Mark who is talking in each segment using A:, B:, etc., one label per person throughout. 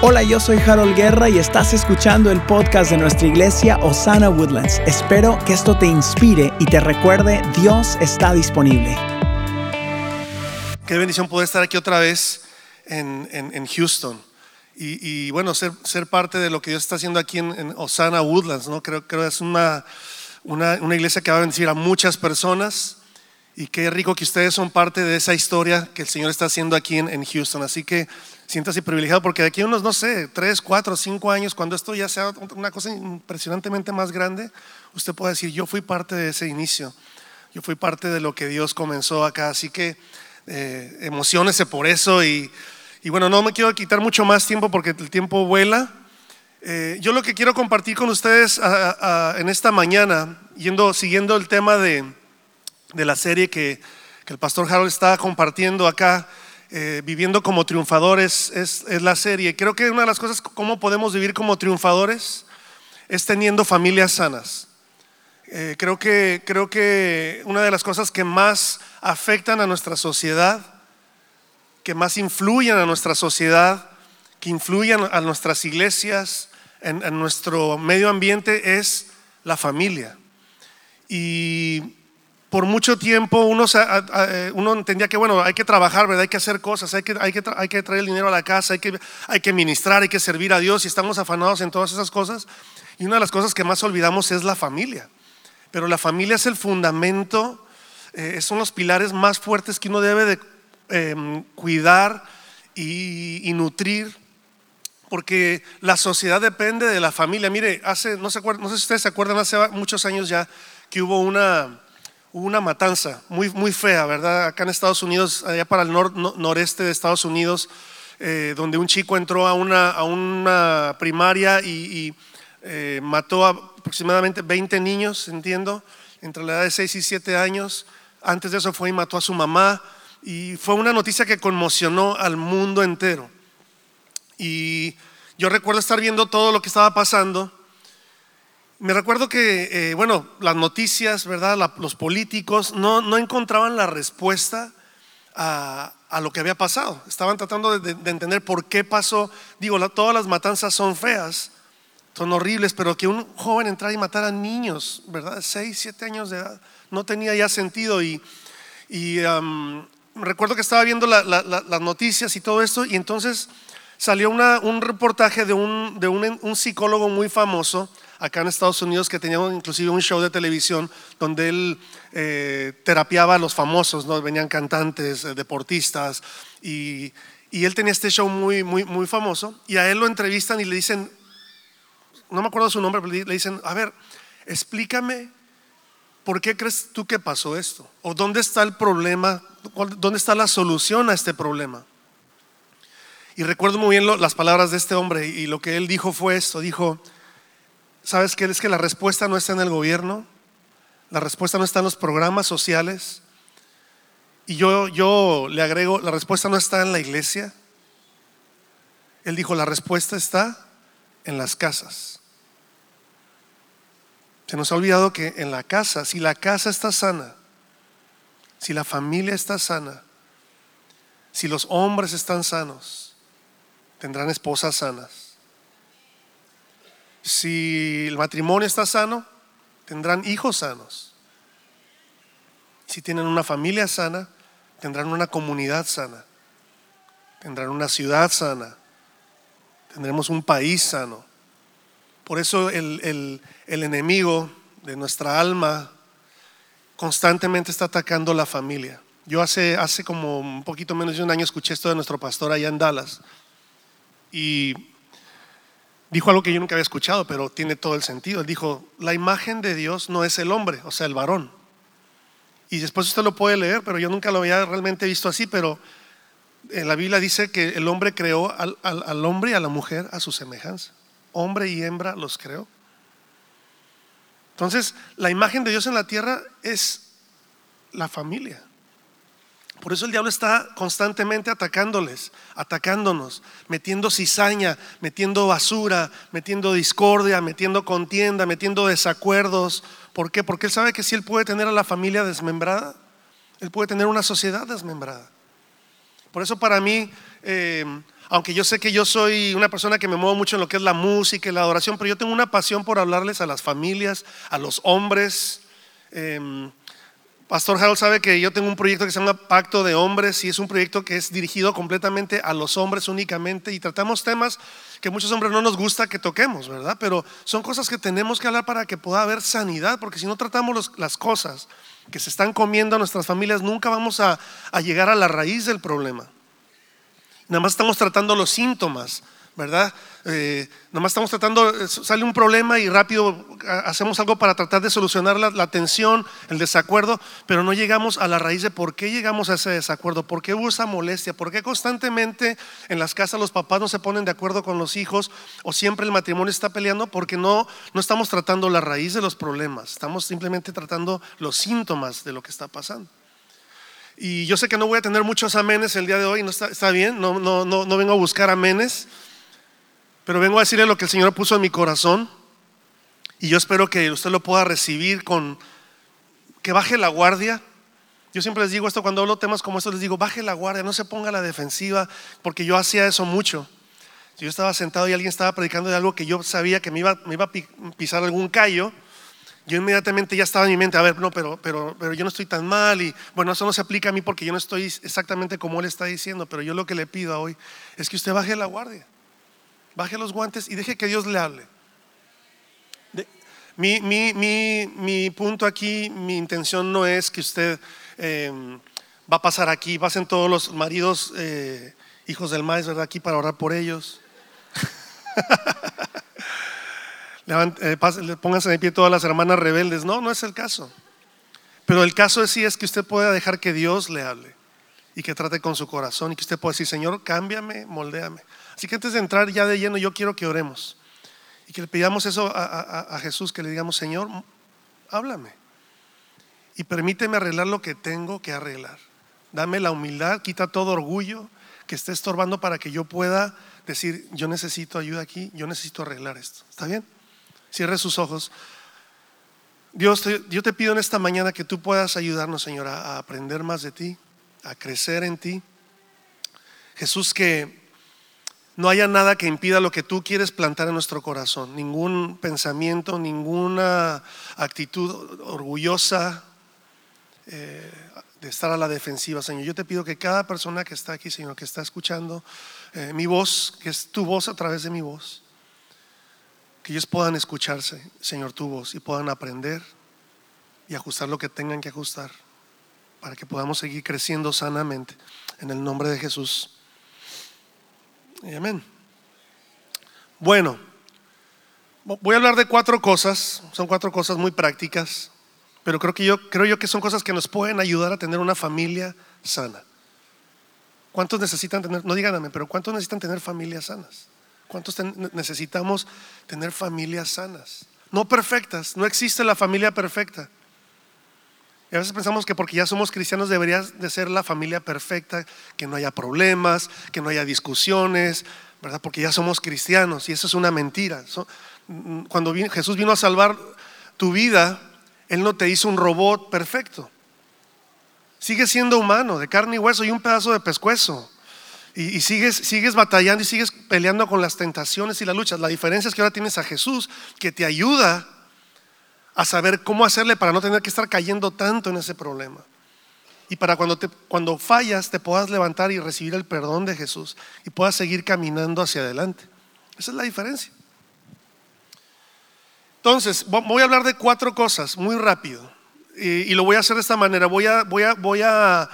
A: Hola, yo soy Harold Guerra y estás escuchando el podcast de nuestra iglesia Osana Woodlands. Espero que esto te inspire y te recuerde, Dios está disponible.
B: Qué bendición poder estar aquí otra vez en, en- Houston. Y, bueno, ser, ser parte de lo que Dios está haciendo aquí en, Osana Woodlands, ¿no? Creo, creo que es una, una, una iglesia que va a bendecir a muchas personas. Y qué rico que ustedes son parte de esa historia que el Señor está haciendo aquí en, Houston. Así que siéntase privilegiado porque de aquí a unos, no sé, tres, cuatro, cinco años, cuando esto ya sea una cosa impresionantemente más grande, usted puede decir, yo fui parte de ese inicio. Yo fui parte de lo que Dios comenzó acá. Así que eh, emociónese por eso. Y, y bueno, no me quiero quitar mucho más tiempo porque el tiempo vuela. Eh, yo lo que quiero compartir con ustedes a- a- en esta mañana, yendo, siguiendo el tema de, de la serie que, que el pastor Harold está compartiendo acá, eh, viviendo como triunfadores, es, la serie. Creo que una de las cosas, cómo podemos vivir como triunfadores, es teniendo familias sanas. Eh, creo, que, creo que una de las cosas que más afectan a nuestra sociedad, que más influyen a nuestra sociedad, que influyen a nuestras iglesias, en, en nuestro medio ambiente, es la familia. Y por mucho tiempo uno, eh, uno entendía que, bueno, hay que trabajar, ¿verdad? Hay que hacer cosas, hay que, hay que, hay que traer el dinero a la casa, hay que, hay que ministrar, hay que servir a Dios y estamos afanados en todas esas cosas. Y una de las cosas que más olvidamos es la familia. Pero la familia es el fundamento, eh, son los pilares más fuertes que uno debe de eh, cuidar y, y nutrir porque la sociedad depende de la familia. Mire, hace, no, se no sé si ustedes se acuerdan, hace muchos años ya que hubo una, hubo una matanza muy, muy fea, ¿verdad? Acá en Estados Unidos, allá para el nor- no- noreste de Estados Unidos, eh, donde un chico entró a una, a una primaria y, eh, mató aproximadamente 20 niños, entiendo, entre la edad de 6 y 7 años. Antes de eso fue y mató a su mamá. Y fue una noticia que conmocionó al mundo entero. Y yo recuerdo estar viendo todo lo que estaba pasando. Me recuerdo que, eh, bueno, las noticias, ¿verdad? La- los políticos no, no encontraban la respuesta a, a lo que había pasado. Estaban tratando de, de- de entender por qué pasó. Digo, la- todas las matanzas son feas, son horribles, pero que un joven entrara y matara a niños, ¿verdad? Seis, siete años de edad, no tenía ya sentido. Y, y um, recuerdo que estaba viendo la- las noticias y todo esto, y entonces salió una- un reportaje de, un, de un, un psicólogo muy famoso acá en Estados Unidos que tenía inclusive un show de televisión donde él eh, terapiaba a los famosos, ¿no? venían cantantes, eh, deportistas, y, y él tenía este show muy, muy, muy famoso, y a él lo entrevistan y le dicen, no me acuerdo su nombre, pero le dicen, a ver, explícame ¿por qué crees tú que pasó esto? ¿O dónde está el problema? ¿Cuál- ¿Dónde está la solución a este problema? Y recuerdo muy bien lo- las palabras de este hombre y lo que él dijo fue esto, dijo, ¿sabes qué? Es que la respuesta no está en el gobierno, la respuesta no está en los programas sociales, y yo, yo le agrego, la respuesta no está en la iglesia. Él dijo, la respuesta está en las casas. Se nos ha olvidado que en la casa, si la casa está sana, si la familia está sana, si los hombres están sanos, tendrán esposas sanas. Si el matrimonio está sano, tendrán hijos sanos. Si tienen una familia sana, tendrán una comunidad sana. Tendrán una ciudad sana. Tendremos un país sano. Por eso el, el- el enemigo de nuestra alma constantemente está atacando la familia. Yo hace, hace como un poquito menos de un año escuché esto de nuestro pastor allá en Dallas y dijo algo que yo nunca había escuchado, pero tiene todo el sentido. Él dijo, la imagen de Dios no es el hombre, o sea, el varón. Y después usted lo puede leer, pero yo nunca lo había realmente visto así, pero en la Biblia dice que el hombre creó al, al- al hombre y a la mujer a su semejanza. Hombre y hembra los creó. Entonces, la imagen de Dios en la tierra es la familia. Por eso el diablo está constantemente atacándoles, atacándonos, metiendo cizaña, metiendo basura, metiendo discordia, metiendo contienda, metiendo desacuerdos. ¿Por qué? Porque él sabe que si él puede tener a la familia desmembrada, él puede tener una sociedad desmembrada. Por eso para mí, eh, aunque yo sé que yo soy una persona que me muevo mucho en lo que es la música y la adoración, pero yo tengo una pasión por hablarles a las familias, a los hombres. Em, Pastor Harold sabe que yo tengo un proyecto que se llama Pacto de Hombres y es un proyecto que es dirigido completamente a los hombres únicamente y tratamos temas que muchos hombres no nos gusta que toquemos, ¿verdad? Pero son cosas que tenemos que hablar para que pueda haber sanidad, porque si no tratamos las cosas que se están comiendo a nuestras familias, nunca vamos a llegar a la raíz del problema. Nada más estamos tratando los síntomas, ¿verdad? Eh, nada más estamos tratando, eh, sale un problema y rápido hacemos algo para tratar de solucionar la, tensión, el desacuerdo, pero no llegamos a la raíz de por qué llegamos a ese desacuerdo, por qué hubo esa molestia, por qué constantemente en las casas los papás no se ponen de acuerdo con los hijos o siempre el matrimonio está peleando porque no, no estamos tratando la raíz de los problemas, estamos simplemente tratando los síntomas de lo que está pasando. Y yo sé que no voy a tener muchos amenes el día de hoy, no está, está bien, no, no, no, no vengo a buscar amenes, pero vengo a decirle lo que el Señor puso en mi corazón. Y yo espero que usted lo pueda recibir con que baje la guardia. Yo siempre les digo esto cuando hablo temas como estos, les digo, baje la guardia, no se ponga a la defensiva, porque yo hacía eso mucho. Yo estaba sentado y alguien estaba predicando de algo que yo sabía que me iba, a pisar algún callo yo inmediatamente ya estaba en mi mente, a ver, no, pero, pero, pero yo no estoy tan mal y bueno, eso no se aplica a mí porque yo no estoy exactamente como él está diciendo, pero yo lo que le pido hoy es que usted baje la guardia, baje los guantes y deje que Dios le hable. mi, mi, mi, mi, punto aquí, mi intención no es que usted eh, va a pasar aquí, pasen todos los maridos, eh, hijos del maíz, ¿verdad? Aquí para orar por ellos. eh, pónganse de pie todas las hermanas rebeldes. No, no es el caso. Pero el caso es sí es que usted pueda dejar que Dios le hable y que trate con su corazón y que usted pueda decir, Señor, cámbiame, moldéame. Así que antes de entrar ya de lleno, yo quiero que oremos y que le pidamos eso a, Jesús, que le digamos, Señor, háblame y permíteme arreglar lo que tengo que arreglar. Dame la humildad, quita todo orgullo que esté estorbando para que yo pueda decir, yo necesito ayuda aquí, yo necesito arreglar esto. ¿Está bien? Cierre sus ojos. Dios, yo te pido en esta mañana que tú puedas ayudarnos, Señor, a aprender más de ti, a crecer en ti. Jesús, que no haya nada que impida lo que tú quieres plantar en nuestro corazón, ningún pensamiento, ninguna actitud orgullosa eh, de estar a la defensiva, Señor. Yo te pido que cada persona que está aquí, Señor, que está escuchando eh, mi voz, que es tu voz a través de mi voz, que ellos puedan escucharse, Señor, tu voz y puedan aprender y ajustar lo que tengan que ajustar para que podamos seguir creciendo sanamente en el nombre de Jesús. Amén. Bueno, voy a hablar de cuatro cosas, son cuatro cosas muy prácticas, pero creo que yo creo yo que son cosas que nos pueden ayudar a tener una familia sana. ¿Cuántos necesitan tener, no díganme, pero cuántos necesitan tener familias sanas? ¿Cuántos necesitamos tener familias sanas? No perfectas, no existe la familia perfecta. Y a veces pensamos que porque ya somos cristianos debería de ser la familia perfecta, que no haya problemas, que no haya discusiones, ¿verdad? Porque ya somos cristianos y eso es una mentira. Cuando Jesús vino a salvar tu vida, Él no te hizo un robot perfecto. Sigue siendo humano, de carne y hueso y un pedazo de pescuezo. Y, sigues, sigues batallando y sigues peleando con las tentaciones y las luchas. La diferencia es que ahora tienes a Jesús que te ayuda a saber cómo hacerle para no tener que estar cayendo tanto en ese problema. Y para cuando, te, cuando fallas te puedas levantar y recibir el perdón de Jesús y puedas seguir caminando hacia adelante. Esa es la diferencia. Entonces, voy a hablar de cuatro cosas muy rápido. Y, lo voy a hacer de esta manera. Voy a, voy a,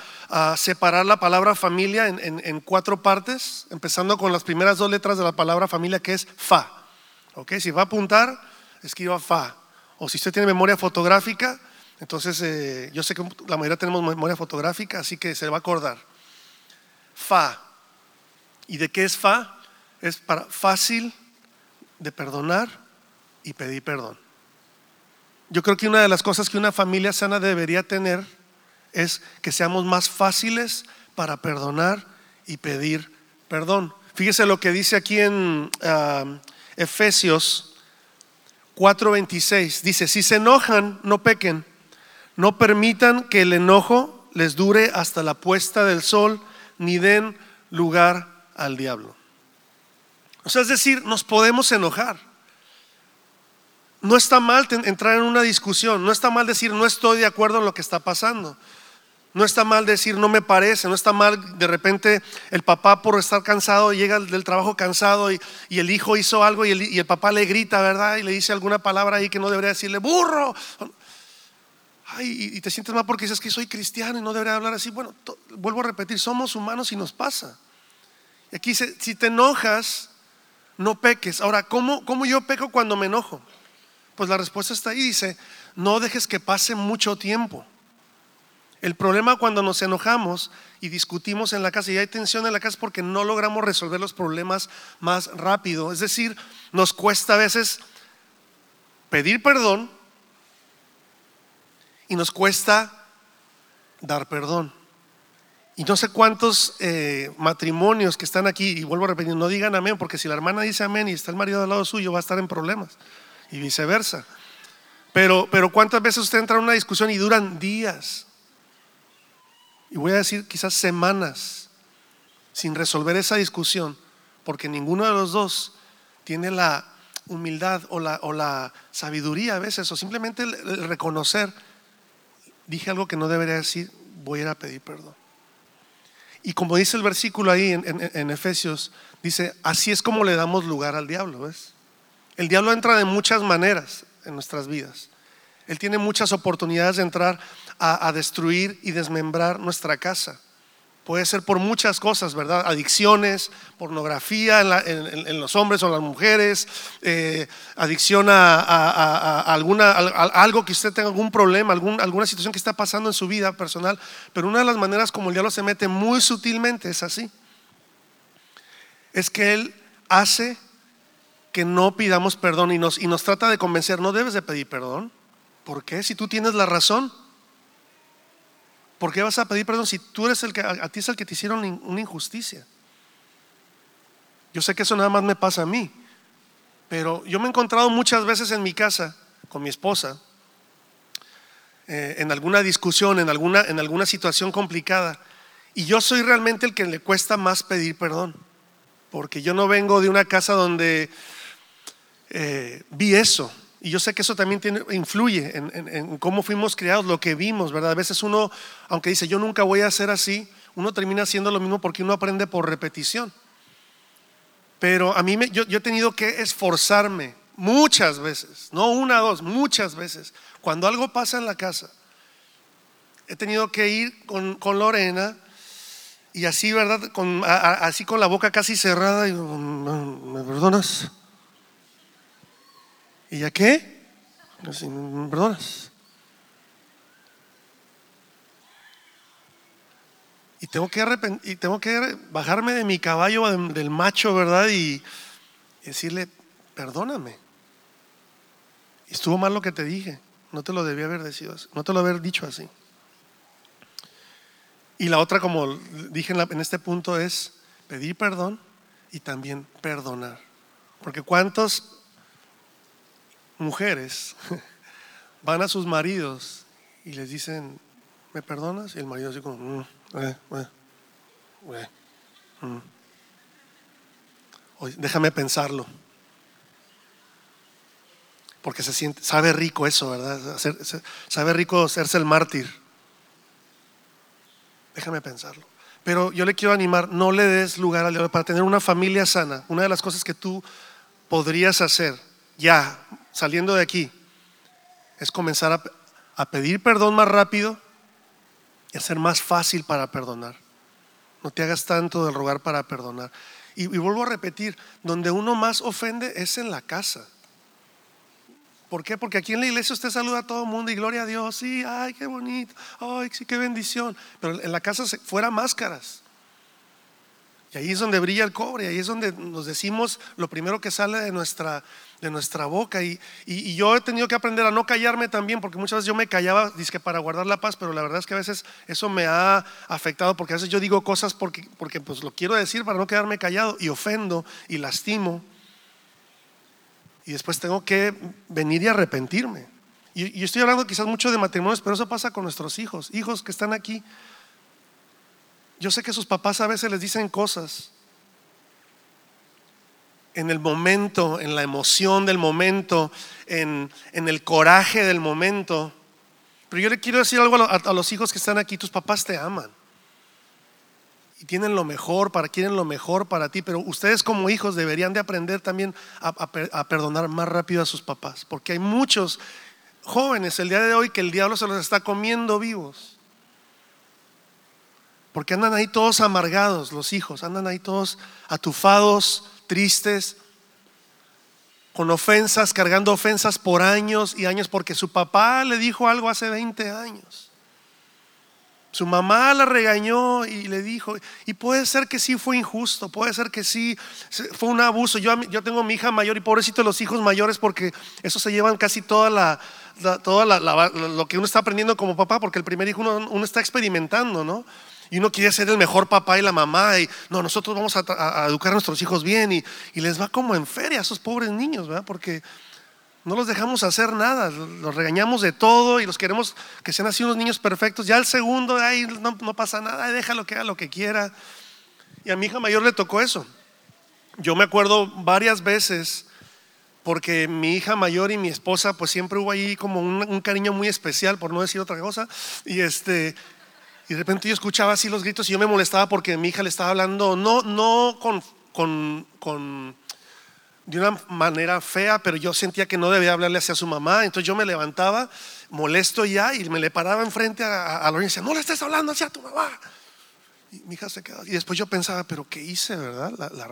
B: separar la palabra familia en, cuatro partes, empezando con las primeras dos letras de la palabra familia, que es fa. Si va a apuntar, escriba fa. O si usted tiene memoria fotográfica, entonces eh, yo sé que la mayoría tenemos memoria fotográfica, así que se va a acordar. Fa. ¿Y de qué es fa? Es para fácil de perdonar y pedir perdón. Yo creo que una de las cosas que una familia sana debería tener es que seamos más fáciles para perdonar y pedir perdón. Fíjese lo que dice aquí en ah, Efesios 4:26. Dice, si se enojan, no pequen. No permitan que el enojo les dure hasta la puesta del sol, ni den lugar al diablo. O sea, es decir, nos podemos enojar. No está mal entrar en una discusión, no está mal decir no estoy de acuerdo en lo que está pasando. No está mal decir no me parece, no está mal de repente el papá por estar cansado llega del trabajo cansado y, el hijo hizo algo y el, y el, papá le grita, ¿verdad? Y le dice alguna palabra ahí que no debería decirle, burro. Ay, y te sientes mal porque dices que soy cristiano y no debería hablar así. Bueno, vuelvo a repetir, somos humanos y nos pasa. Y aquí dice, si te enojas, no peques. Ahora, ¿cómo, ¿cómo yo peco cuando me enojo? Pues la respuesta está ahí, dice, no dejes que pase mucho tiempo. El problema cuando nos enojamos y discutimos en la casa y hay tensión en la casa es porque no logramos resolver los problemas más rápido. Es decir, nos cuesta a veces pedir perdón y nos cuesta dar perdón. Y no sé cuántos eh, matrimonios que están aquí, y vuelvo a repetir, no digan amén, porque si la hermana dice amén y está el marido al lado suyo, va a estar en problemas, y viceversa. Pero, pero cuántas veces usted entra en una discusión y duran días, y voy a decir quizás semanas, sin resolver esa discusión, porque ninguno de los dos tiene la humildad o la, o la sabiduría a veces, o simplemente el, reconocer, dije algo que no debería decir, voy a ir a pedir perdón. Y como dice el versículo ahí en, Efesios, dice, así es como le damos lugar al diablo, ¿ves? El diablo entra de muchas maneras en nuestras vidas. Él tiene muchas oportunidades de entrar a, destruir y desmembrar nuestra casa. Puede ser por muchas cosas, ¿verdad? Adicciones, pornografía en, los hombres o las mujeres, eh, adicción a, alguna, algo que usted tenga algún problema, alguna situación que está pasando en su vida personal. Pero una de las maneras como el diablo se mete muy sutilmente es así. Es que él hace que no pidamos perdón y nos, y nos trata de convencer, no debes de pedir perdón. ¿Por qué? Si tú tienes la razón. ¿Por qué vas a pedir perdón si tú eres el que, a, ti es el que te hicieron una injusticia? Yo sé que eso nada más me pasa a mí, pero yo me he encontrado muchas veces en mi casa con mi esposa, eh, en alguna discusión, en alguna, en alguna situación complicada, y yo soy realmente el que le cuesta más pedir perdón, porque yo no vengo de una casa donde eh, vi eso. Y yo sé que eso también tiene, influye en, cómo fuimos criados, lo que vimos, ¿verdad? A veces uno, aunque dice, yo nunca voy a hacer así, uno termina haciendo lo mismo porque uno aprende por repetición. Pero a mí me, yo, he tenido que esforzarme muchas veces, no una, dos, muchas veces. Cuando algo pasa en la casa, he tenido que ir con, Lorena y así, ¿verdad? Con, así con la boca casi cerrada y, ¿me perdonas? ¿Y ya qué? Me perdonas. Y tengo que, y tengo que bajarme de mi caballo, del macho, ¿verdad? Y, decirle, perdóname. Estuvo mal lo que te dije. No te lo debía haber decido así. No te lo haber dicho así. Y la otra, como dije en este punto, es pedir perdón y también perdonar. Porque ¿cuántos mujeres van a sus maridos y les dicen, ¿me perdonas? Y el marido así como, mm, eh, eh, mm". déjame pensarlo. Porque se siente, sabe rico eso, ¿verdad? sabe rico hacerse el mártir. Déjame pensarlo. Pero yo le quiero animar, no le des lugar al diablo para tener una familia sana. Una de las cosas que tú podrías hacer ya saliendo de aquí es comenzar a, pedir perdón más rápido y hacer más fácil para perdonar. No te hagas tanto del rogar para perdonar. Y, vuelvo a repetir, donde uno más ofende es en la casa. ¿Por qué? Porque aquí en la iglesia usted saluda a todo el mundo y gloria a Dios, sí, ay, qué bonito, ay, sí, qué bendición. Pero en la casa fuera máscaras. Y ahí es donde brilla el cobre, ahí es donde nos decimos lo primero que sale de nuestra, de nuestra boca. Y, y, yo he tenido que aprender a no callarme también, porque muchas veces yo me callaba, que para guardar la paz, pero la verdad es que a veces eso me ha afectado, porque a veces yo digo cosas porque, porque pues lo quiero decir para no quedarme callado, y ofendo y lastimo. Y después tengo que venir y arrepentirme. Y, y estoy hablando quizás mucho de matrimonios, pero eso pasa con nuestros hijos, hijos que están aquí yo sé que sus papás a veces les dicen cosas. en el momento, en la emoción del momento, en, el coraje del momento. Pero yo le quiero decir algo a, los hijos que están aquí, tus papás te aman. Y tienen lo mejor, para, quieren lo mejor para ti, pero ustedes como hijos deberían de aprender también a perdonar más rápido a sus papás, porque hay muchos jóvenes el día de hoy que el diablo se los está comiendo vivos. Porque andan ahí todos amargados, los hijos, andan ahí todos atufados, tristes, con ofensas, cargando ofensas por años y años, porque su papá le dijo algo hace 20 años. Su mamá la regañó y le dijo, y puede ser que sí fue injusto, puede ser que sí fue un abuso. Yo, yo tengo mi hija mayor y pobrecito los hijos mayores porque eso se llevan casi toda la, todo lo que uno está aprendiendo como papá, porque el primer hijo uno, está experimentando, ¿no? Y uno quiere ser el mejor papá y la mamá, y no, nosotros vamos a, educar a nuestros hijos bien, y, les va como en feria a esos pobres niños, ¿verdad? Porque no los dejamos hacer nada, los regañamos de todo y los queremos que sean así unos niños perfectos. Ya el segundo, no, no pasa nada, déjalo que haga lo que quiera. Y a mi hija mayor le tocó eso. Yo me acuerdo varias veces porque mi hija mayor y mi esposa, pues siempre hubo ahí como un, cariño muy especial, por no decir otra cosa. Y este, y de repente yo escuchaba así los gritos y yo me molestaba porque mi hija le estaba hablando, no, no con, con, con de una manera fea, pero yo sentía que no debía hablarle hacia su mamá. Entonces yo me levantaba, molesto ya, y me le paraba enfrente a, a, a y decía, no le estés hablando hacia tu mamá. Y mi hija se quedaba. Y después yo pensaba, pero ¿qué hice, verdad? La, la.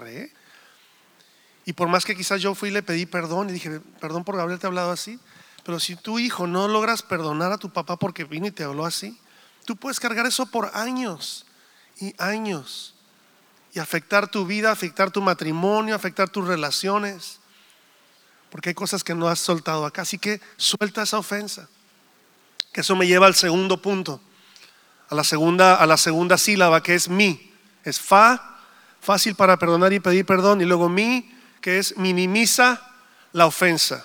B: Y por más que quizás yo fui y le pedí perdón y dije, perdón por haberte hablado así, pero si tu hijo no logras perdonar a tu papá porque vino y te habló así, tú puedes cargar eso por años y años y afectar tu vida, afectar tu matrimonio, afectar tus relaciones, porque hay cosas que no has soltado acá. Así que suelta esa ofensa. Que eso me lleva al segundo punto, a la segunda, a la segunda sílaba que es mi. Es fa, fácil para perdonar y pedir perdón, y luego mi, que es minimiza la ofensa.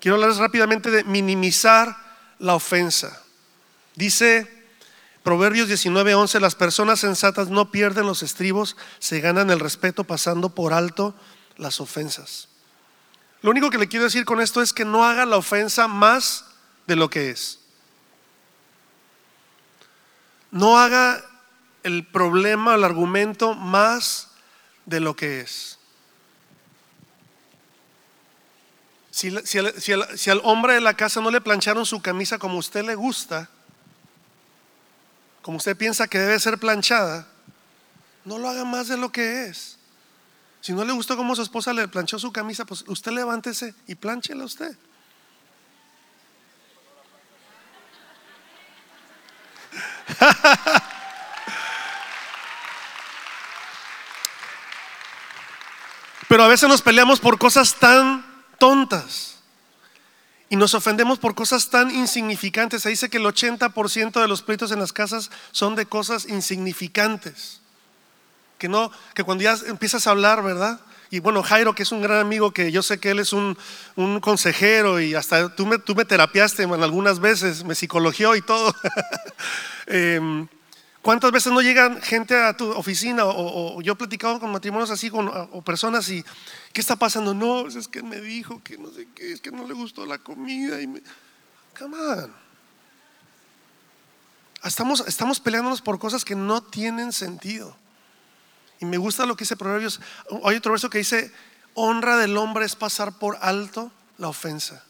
B: Quiero hablarles rápidamente de minimizar la ofensa. Dice Proverbios 19:11, las personas sensatas no pierden los estribos, se ganan el respeto pasando por alto las ofensas. Lo único que le quiero decir con esto es que no haga la ofensa más de lo que es. No haga el problema, el argumento más de lo que es. Si, al, hombre de la casa no le plancharon su camisa como usted le gusta, como usted piensa que debe ser planchada, no lo haga más de lo que es. Si no le gustó como su esposa le planchó su camisa, pues usted levántese y planchela usted. Pero a veces nos peleamos por cosas tan tontas y nos ofendemos por cosas tan insignificantes. Se dice que el 80% de los pleitos en las casas son de cosas insignificantes. Que no, que cuando ya empiezas a hablar, ¿verdad? Y bueno, Jairo, que es un gran amigo, que yo sé que él es un, consejero y hasta tú me, tú me terapiaste algunas veces, me psicologió y todo. eh, ¿Cuántas veces no llegan gente a tu oficina o, yo he platicado con matrimonios así con, o personas y ¿qué está pasando? No, es que me dijo que no sé qué, es que no le gustó la comida y me... Come on. Estamos, estamos peleándonos por cosas que no tienen sentido. Y me gusta lo que dice Proverbios. Hay otro verso que dice, honra del hombre es pasar por alto la ofensa.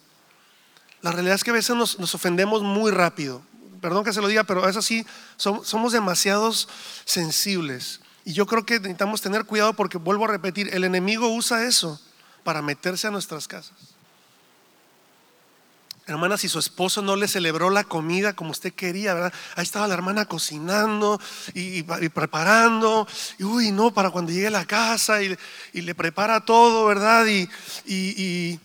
B: La realidad es que a veces nos, nos ofendemos muy rápido perdón que se lo diga, pero es así, somos demasiados sensibles. Y yo creo que necesitamos tener cuidado porque vuelvo a repetir, el enemigo usa eso para meterse a nuestras casas. Hermana, si su esposo no le celebró la comida como usted quería, ¿verdad? Ahí estaba la hermana cocinando y, preparando, y uy, no, para cuando llegue a la casa y, le prepara todo, ¿verdad? y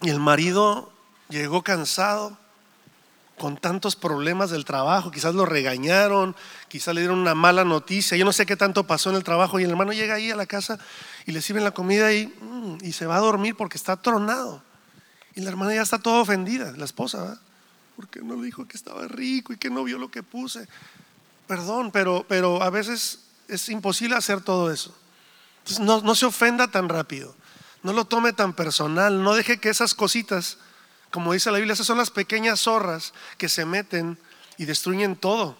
B: el marido llegó cansado con tantos problemas del trabajo, quizás lo regañaron, quizás le dieron una mala noticia, yo no sé qué tanto pasó en el trabajo y el hermano llega ahí a la casa y le sirven la comida y, mm, se va a dormir porque está tronado. Y la hermana ya está toda ofendida, la esposa, porque no le dijo que estaba rico y que no vio lo que puse. Perdón, pero, pero a veces es imposible hacer todo eso. Entonces no, no se ofenda tan rápido, no lo tome tan personal, no deje que esas cositas, como dice la Biblia, esas son las pequeñas zorras que se meten y destruyen todo.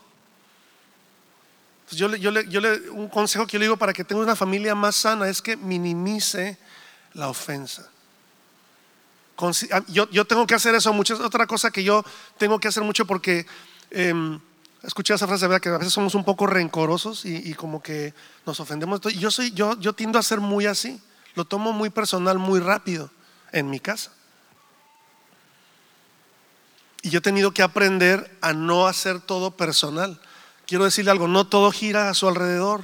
B: Entonces yo, le, yo, yo un consejo que yo le digo para que tenga una familia más sana es que minimice la ofensa. Ah, yo, yo, tengo que hacer eso mucho. Es otra cosa que yo tengo que hacer mucho porque eh, escuché esa frase, ¿verdad? Que a veces somos un poco rencorosos y, y como que nos ofendemos. Yo, soy, yo, yo tiendo a ser muy así. Lo tomo muy personal, muy rápido en mi casa. Y yo he tenido que aprender a no hacer todo personal. Quiero decirle algo, no todo gira a su alrededor.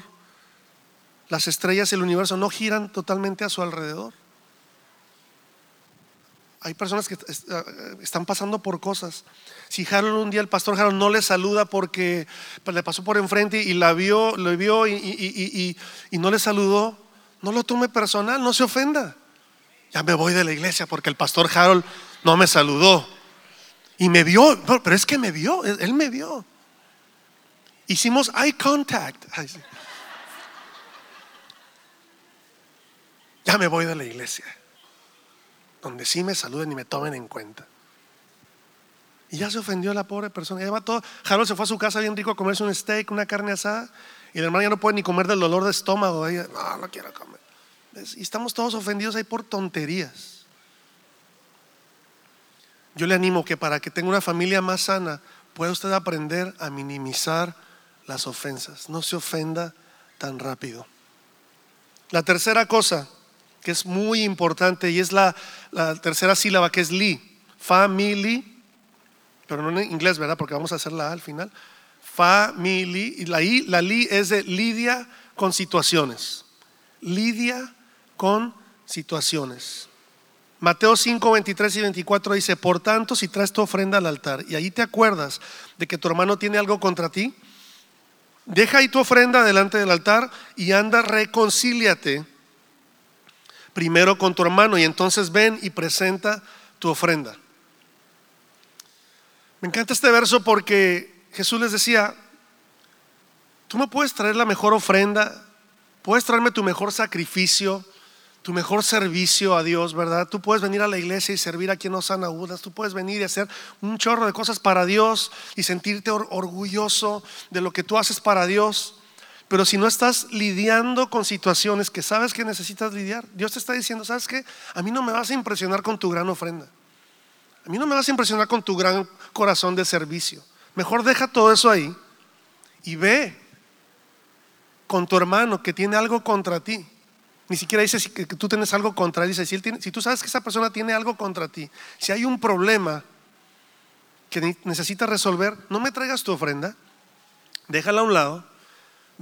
B: Las estrellas y el universo no giran totalmente a su alrededor. Hay personas que eh, están pasando por cosas. Si Harold un día el pastor Harold no le saluda porque pues, le pasó por enfrente y la vio, lo vio y, y, no le saludó, no lo tome personal, no se ofenda. Ya me voy de la iglesia porque el pastor Harold no me saludó. Y me vio, pero es que me vio, él me vio. Hicimos eye contact. Ya me voy de la iglesia donde sí me saluden y me tomen en cuenta. Y ya se ofendió la pobre persona. Ya todo. Harold se fue a su casa bien rico a comerse un steak, una carne asada. Y el hermano ya no puede ni comer del dolor de estómago. No, no quiero comer. Y estamos todos ofendidos ahí por tonterías. Yo le animo que para que tenga una familia más sana, pueda usted aprender a minimizar las ofensas. No se ofenda tan rápido. La tercera cosa que es muy importante y es la, tercera sílaba que es li, family, pero no en inglés, ¿verdad? Porque vamos a hacer la al final. Family, y la I, la li es de lidia con situaciones. Lidia con situaciones. Mateo 5, 23 y 24 dice, por tanto, si traes tu ofrenda al altar y ahí te acuerdas de que tu hermano tiene algo contra ti, deja ahí tu ofrenda delante del altar y anda, reconcíliate primero con tu hermano y entonces ven y presenta tu ofrenda. Me encanta este verso porque Jesús les decía, tú me puedes traer la mejor ofrenda, puedes traerme tu mejor sacrificio, tu mejor servicio a Dios, ¿verdad? Tú puedes venir a la iglesia y servir a quien no sana agudas, tú puedes venir y hacer un chorro de cosas para Dios y sentirte orgulloso de lo que tú haces para Dios. Pero si no estás lidiando con situaciones que sabes que necesitas lidiar, Dios te está diciendo, ¿sabes qué? A mí no me vas a impresionar con tu gran ofrenda. A mí no me vas a impresionar con tu gran corazón de servicio. Mejor deja todo eso ahí y ve con tu hermano que tiene algo contra ti. Ni siquiera dice que tú tienes algo contra él. Dice, si, si tú sabes que esa persona tiene algo contra ti, si hay un problema que necesitas resolver, no me traigas tu ofrenda, déjala a un lado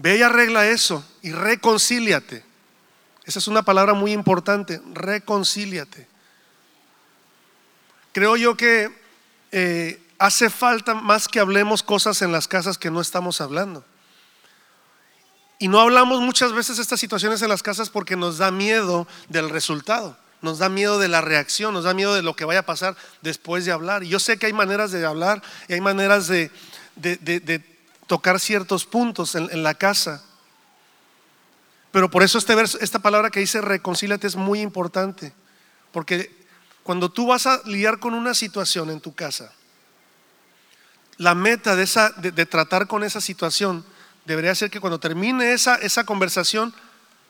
B: Ve y arregla eso y reconcíliate. Esa es una palabra muy importante, reconcíliate. Creo yo que eh, hace falta más que hablemos cosas en las casas que no estamos hablando. Y no hablamos muchas veces estas situaciones en las casas porque nos da miedo del resultado, nos da miedo de la reacción, nos da miedo de lo que vaya a pasar después de hablar. Y yo sé que hay maneras de hablar y hay maneras de, de, de tocar ciertos puntos en, la casa. Pero por eso este esta palabra que dice reconcíliate es muy importante. Porque cuando tú vas a lidiar con una situación en tu casa, la meta de, esa, de, tratar con esa situación debería ser que cuando termine esa, esa conversación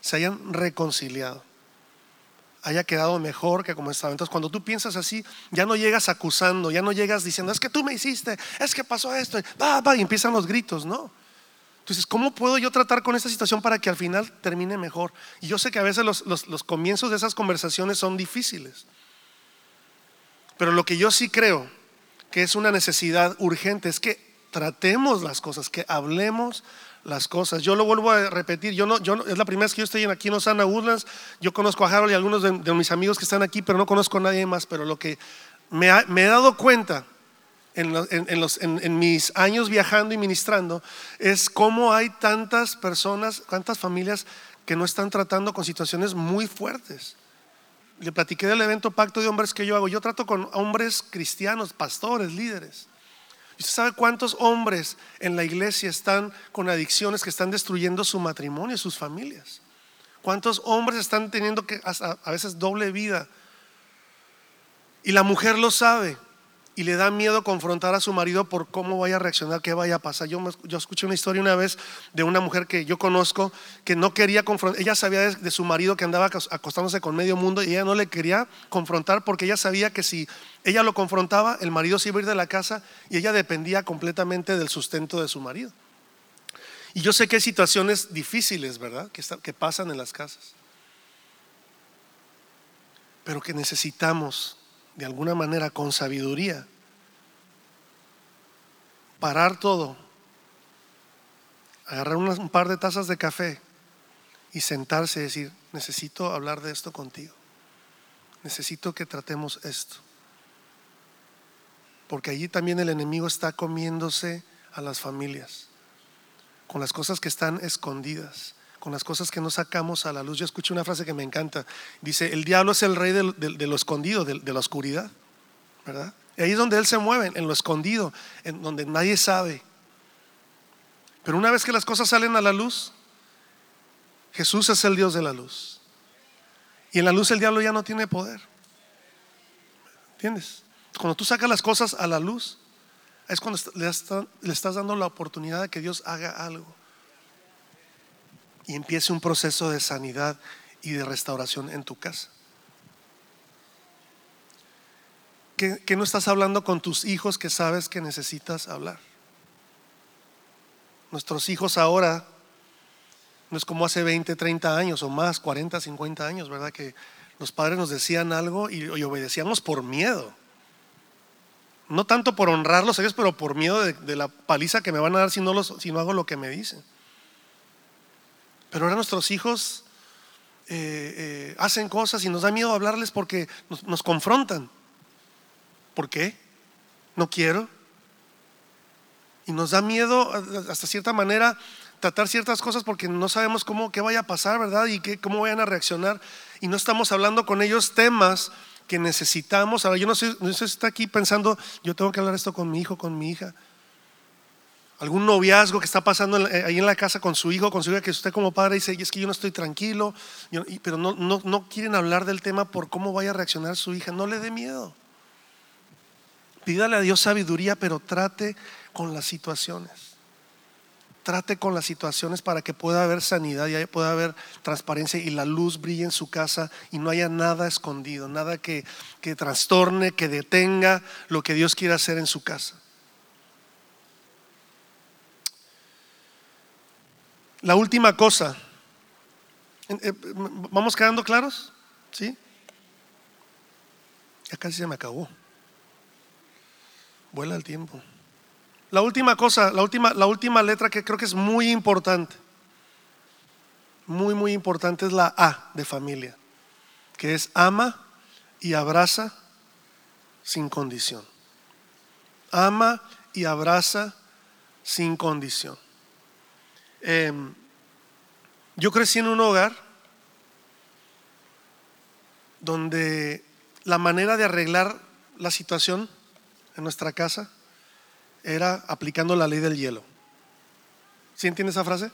B: se hayan reconciliado haya quedado mejor que como estaba. Entonces, cuando tú piensas así, ya no llegas acusando, ya no llegas diciendo, es que tú me hiciste, es que pasó esto, y empiezan los gritos, ¿no? Entonces, ¿cómo puedo yo tratar con esta situación para que al final termine mejor? Y yo sé que a veces los, los comienzos de esas conversaciones son difíciles. Pero lo que yo sí creo que es una necesidad urgente es que tratemos las cosas, que hablemos las cosas. Yo lo vuelvo a repetir, yo no, yo es la primera vez que yo estoy aquí en Osana Woodlands, yo conozco a Harold y algunos de, mis amigos que están aquí, pero no conozco a nadie más, pero lo que me, he dado cuenta en, en, mis años viajando y ministrando es cómo hay tantas personas, tantas familias que no están tratando con situaciones muy fuertes. Le platiqué del evento Pacto de Hombres que yo hago. Yo trato con hombres cristianos, pastores, líderes ¿Usted sabe cuántos hombres en la iglesia están con adicciones que están destruyendo su matrimonio, sus familias? ¿Cuántos hombres están teniendo que a veces doble vida? Y la mujer lo sabe y le da miedo confrontar a su marido por cómo vaya a reaccionar, qué vaya a pasar. Yo, yo escuché una historia una vez de una mujer que yo conozco que no quería confrontar, ella sabía de, su marido que andaba acostándose con medio mundo y ella no le quería confrontar porque ella sabía que si ella lo confrontaba, el marido se iba a ir de la casa y ella dependía completamente del sustento de su marido. Y yo sé que hay situaciones difíciles, ¿verdad? Que, que pasan en las casas. Pero que necesitamos de alguna manera con sabiduría, parar todo, agarrar un par de tazas de café y sentarse y decir, necesito hablar de esto contigo, necesito que tratemos esto. Porque allí también el enemigo está comiéndose a las familias, con las cosas que están escondidas con las cosas que no sacamos a la luz. Yo escuché una frase que me encanta. Dice, el diablo es el rey de, lo escondido, de, la oscuridad. ¿Verdad? Y ahí es donde él se mueve, en lo escondido, en donde nadie sabe. Pero una vez que las cosas salen a la luz, Jesús es el Dios de la luz. Y en la luz el diablo ya no tiene poder. ¿Entiendes? Cuando tú sacas las cosas a la luz, es cuando le estás dando la oportunidad de que Dios haga algo y empiece un proceso de sanidad y de restauración en tu casa. ¿Qué, no estás hablando con tus hijos que sabes que necesitas hablar? Nuestros hijos ahora no es como hace 20, 30 años o más, 40, 50 años, ¿verdad? Que los padres nos decían algo y, obedecíamos por miedo. No tanto por honrarlos a ellos, pero por miedo de, la paliza que me van a dar si no, los, si no hago lo que me dicen. Pero ahora nuestros hijos eh, eh, hacen cosas y nos da miedo hablarles porque nos, confrontan. ¿Por qué? No quiero. Y nos da miedo hasta cierta manera tratar ciertas cosas porque no sabemos cómo qué vaya a pasar, ¿verdad? Y qué, cómo vayan a reaccionar. Y no estamos hablando con ellos temas que necesitamos. Ahora, yo no sé, no sé si está aquí pensando, yo tengo que hablar esto con mi hijo, con mi hija algún noviazgo que está pasando eh, ahí en la casa con su hijo, con su hija, que usted como padre dice, es que yo no estoy tranquilo, pero no, no, no quieren hablar del tema por cómo vaya a reaccionar su hija. No le dé miedo. Pídale a Dios sabiduría, pero trate con las situaciones. Trate con las situaciones para que pueda haber sanidad y pueda haber transparencia y la luz brille en su casa y no haya nada escondido, nada que, que trastorne, que detenga lo que Dios quiere hacer en su casa. La última cosa. Eh, ¿Vamos quedando claros? ¿Sí? Ya casi se me acabó. Vuela el tiempo. La última cosa, la última, la última letra que creo que es muy importante, muy, muy importante es la A de familia, que es ama y abraza sin condición. Ama y abraza sin condición. Em, yo crecí en un hogar donde la manera de arreglar la situación en nuestra casa era aplicando la ley del hielo. ¿Sí entiende esa frase?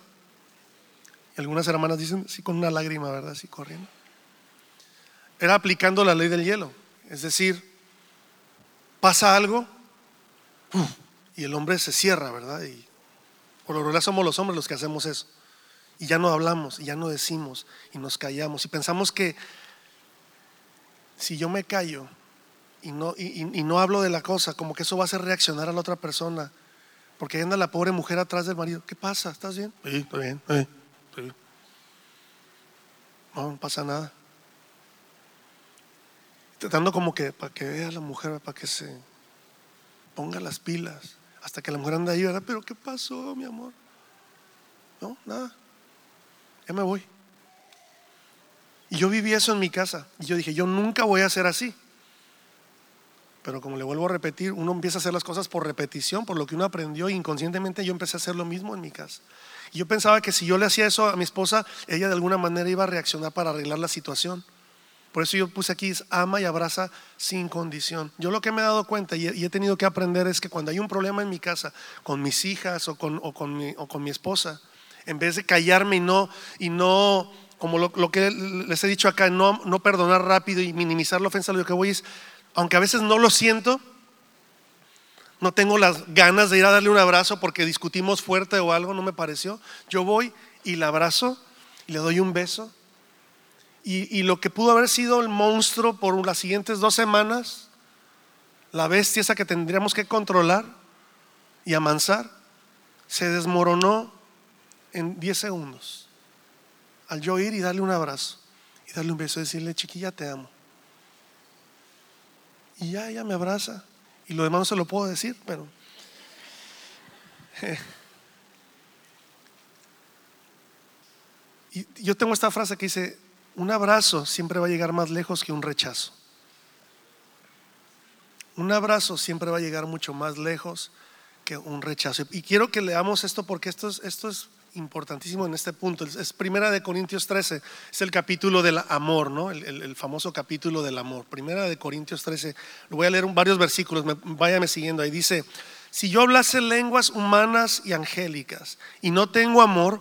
B: Algunas hermanas dicen, sí, con una lágrima, ¿verdad? Así corriendo. Era aplicando la ley del hielo. Es decir, pasa algo y el hombre se cierra, ¿verdad? Y por lo general somos los hombres los que hacemos eso. Y ya no hablamos, y ya no decimos, y nos callamos. Y pensamos que si yo me callo y no, y, no hablo de la cosa, como que eso va a hacer reaccionar a la otra persona. Porque ahí anda la pobre mujer atrás del marido. ¿Qué pasa? ¿Estás bien? Sí, estoy bien. No, no pasa nada. Tratando como que para que vea la mujer, para que se ponga las pilas. Hasta que la mujer anda ahí, ¿verdad? Pero ¿qué pasó, mi amor? No, nada. Ya me voy. Y yo viví eso en mi casa. Y yo dije, yo nunca voy a ser así. Pero como le vuelvo a repetir, uno empieza a hacer las cosas por repetición, por lo que uno aprendió. Y inconscientemente yo empecé a hacer lo mismo en mi casa. Y yo pensaba que si yo le hacía eso a mi esposa, ella de alguna manera iba a reaccionar para arreglar la situación. Por eso yo puse aquí, ama y abraza sin condición. Yo lo que me he dado cuenta y he, tenido que aprender es que cuando hay un problema en mi casa, con mis hijas o con, mi, o con mi esposa, en vez de callarme y no, y no como lo, que les he dicho acá, no, no perdonar rápido y minimizar la ofensa, lo que voy es, aunque a veces no lo siento, no tengo las ganas de ir a darle un abrazo porque discutimos fuerte o algo, no me pareció. Yo voy y la abrazo le doy un beso. Y, y, lo que pudo haber sido el monstruo por las siguientes dos semanas, la bestia esa que tendríamos que controlar y amansar, se desmoronó en 10 segundos. Al yo ir y darle un abrazo y darle un beso, decirle, chiquilla, te amo. Y ya ella me abraza. Y lo demás no se lo puedo decir, pero... Y yo tengo esta frase que dice, un abrazo siempre va a llegar más lejos que un rechazo. Un abrazo siempre va a llegar mucho más lejos que un rechazo. Y quiero que leamos esto porque esto es, importantísimo en este punto. Es Primera de Corintios 13, es el capítulo del amor, ¿no? El, famoso capítulo del amor. Primera de Corintios 13, lo voy a leer varios versículos, váyame siguiendo ahí. Dice, si yo hablase lenguas humanas y angélicas y no tengo amor,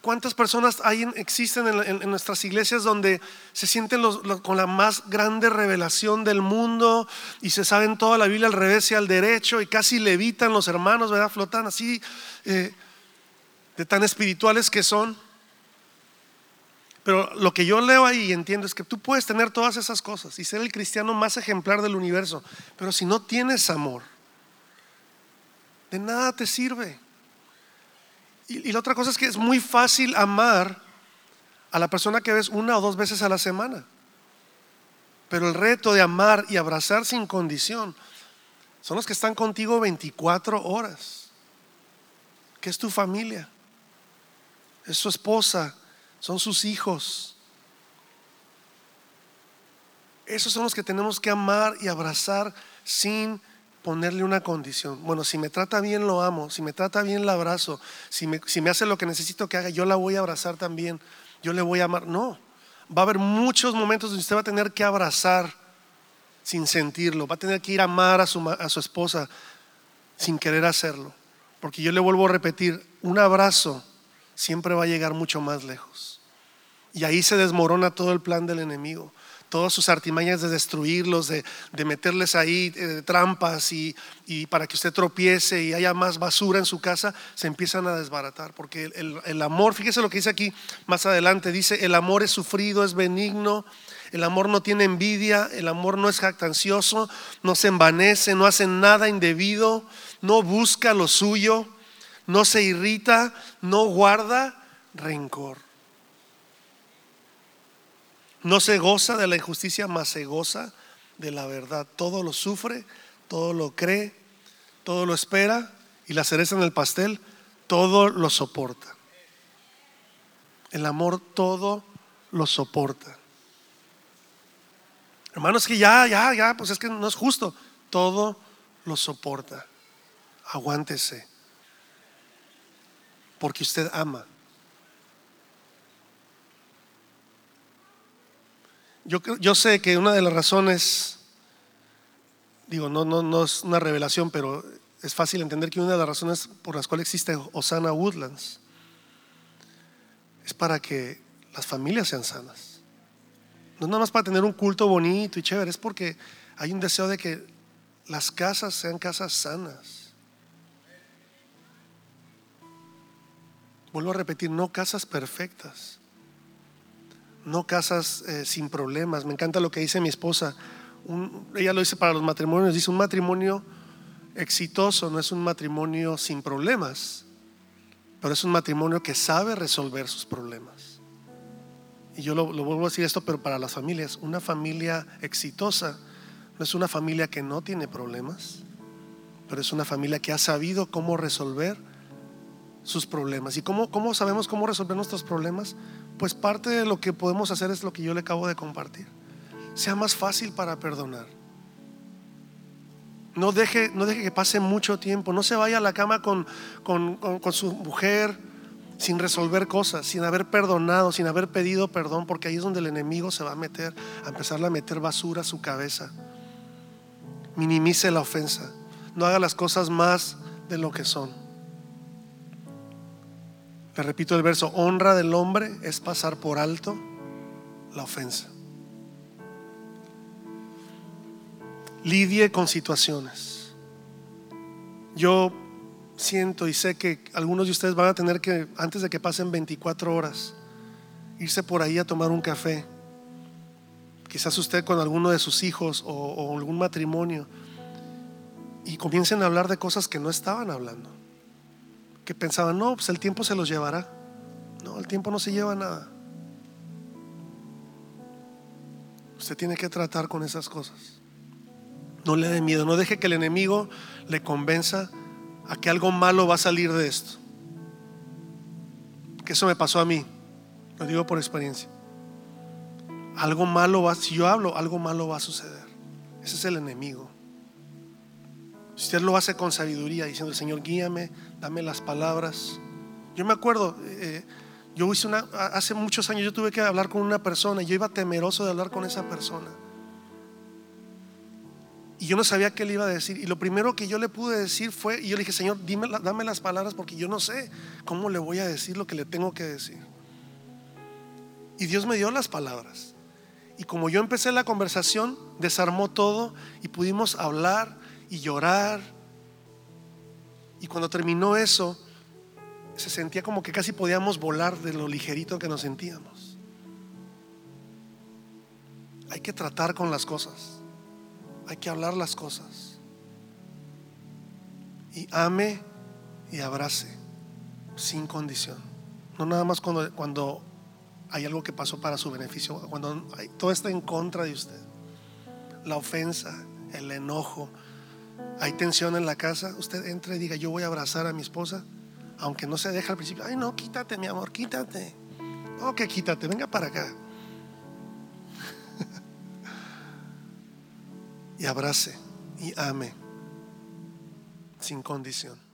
B: ¿Cuántas personas hay, existen en, nuestras iglesias donde se sienten con la más grande revelación del mundo y se saben toda la Biblia al revés y al derecho y casi levitan los hermanos, ¿verdad? Flotan así eh, de tan espirituales que son. Pero lo que yo leo ahí y entiendo es que tú puedes tener todas esas cosas y ser el cristiano más ejemplar del universo, pero si no tienes amor, de nada te sirve. Y, la otra cosa es que es muy fácil amar a la persona que ves una o dos veces a la semana. Pero el reto de amar y abrazar sin condición son los que están contigo 24 horas. Que es tu familia, es su esposa, son sus hijos. Esos son los que tenemos que amar y abrazar sin ponerle una condición. Bueno, si me trata bien, lo amo. Si me trata bien, la abrazo. Si me, si me hace lo que necesito que haga, yo la voy a abrazar también. Yo le voy a amar. No. Va a haber muchos momentos donde usted va a tener que abrazar sin sentirlo. Va a tener que ir a amar a su, a su esposa sin querer hacerlo. Porque yo le vuelvo a repetir, un abrazo siempre va a llegar mucho más lejos. Y ahí se desmorona todo el plan del enemigo todas sus artimañas de destruirlos, de, meterles ahí eh, trampas y, para que usted tropiece y haya más basura en su casa, se empiezan a desbaratar. Porque el, el amor, fíjese lo que dice aquí más adelante, dice, el amor es sufrido, es benigno, el amor no tiene envidia, el amor no es jactancioso, no se envanece, no hace nada indebido, no busca lo suyo, no se irrita, no guarda rencor. No se goza de la injusticia, mas se goza de la verdad. Todo lo sufre, todo lo cree, todo lo espera y la cereza en el pastel, todo lo soporta. El amor todo lo soporta. Hermanos, que ya, ya, ya, pues es que no es justo. Todo lo soporta. Aguántese. Porque usted ama. Yo, sé que una de las razones, digo, no, no, no es una revelación, pero es fácil entender que una de las razones por las cuales existe Osana Woodlands es para que las familias sean sanas. No es nada más para tener un culto bonito y chévere, es porque hay un deseo de que las casas sean casas sanas. Vuelvo a repetir, no casas perfectas no casas eh, sin problemas. Me encanta lo que dice mi esposa. ella lo dice para los matrimonios. Dice, un matrimonio exitoso no es un matrimonio sin problemas, pero es un matrimonio que sabe resolver sus problemas. Y yo lo, lo vuelvo a decir esto, pero para las familias, una familia exitosa no es una familia que no tiene problemas, pero es una familia que ha sabido cómo resolver sus problemas. ¿Y cómo, cómo sabemos cómo resolver nuestros problemas? Pues parte de lo que podemos hacer es lo que yo le acabo de compartir. sea más fácil para perdonar. No deje, no deje que pase mucho tiempo. No se vaya a la cama con, con, con su mujer sin resolver cosas, sin haber perdonado, sin haber pedido perdón, porque ahí es donde el enemigo se va a meter, a empezar a meter basura a su cabeza. Minimice la ofensa. No haga las cosas más de lo que son. Le repito el verso, honra del hombre es pasar por alto la ofensa. Lidie con situaciones. Yo siento y sé que algunos de ustedes van a tener que, antes de que pasen 24 horas, irse por ahí a tomar un café. Quizás usted con alguno de sus hijos o, algún matrimonio y comiencen a hablar de cosas que no estaban hablando. Que pensaban, no, pues el tiempo se los llevará. No, el tiempo no se lleva nada. Usted tiene que tratar con esas cosas. No le dé miedo, no deje que el enemigo le convenza a que algo malo va a salir de esto. Que eso me pasó a mí, lo digo por experiencia. Algo malo va, si yo hablo, algo malo va a suceder. Ese es el enemigo. Usted lo hace con sabiduría, diciendo, Señor, guíame, dame las palabras. Yo me acuerdo, eh, yo hice una, hace muchos años yo tuve que hablar con una persona y yo iba temeroso de hablar con esa persona. Y yo no sabía qué le iba a decir. Y lo primero que yo le pude decir fue, y yo le dije, Señor, dime, dame las palabras porque yo no sé cómo le voy a decir lo que le tengo que decir. Y Dios me dio las palabras. Y como yo empecé la conversación, desarmó todo y pudimos hablar y llorar. Y cuando terminó eso, se sentía como que casi podíamos volar de lo ligerito que nos sentíamos. Hay que tratar con las cosas. Hay que hablar las cosas. Y ame y abrace sin condición. No nada más cuando, cuando hay algo que pasó para su beneficio, cuando todo está en contra de usted. La ofensa, el enojo, hay tensión en la casa, usted entra y diga, yo voy a abrazar a mi esposa, aunque no se deja al principio, ay no, quítate mi amor, quítate. No, que quítate, venga para acá. y abrace y ame sin condición.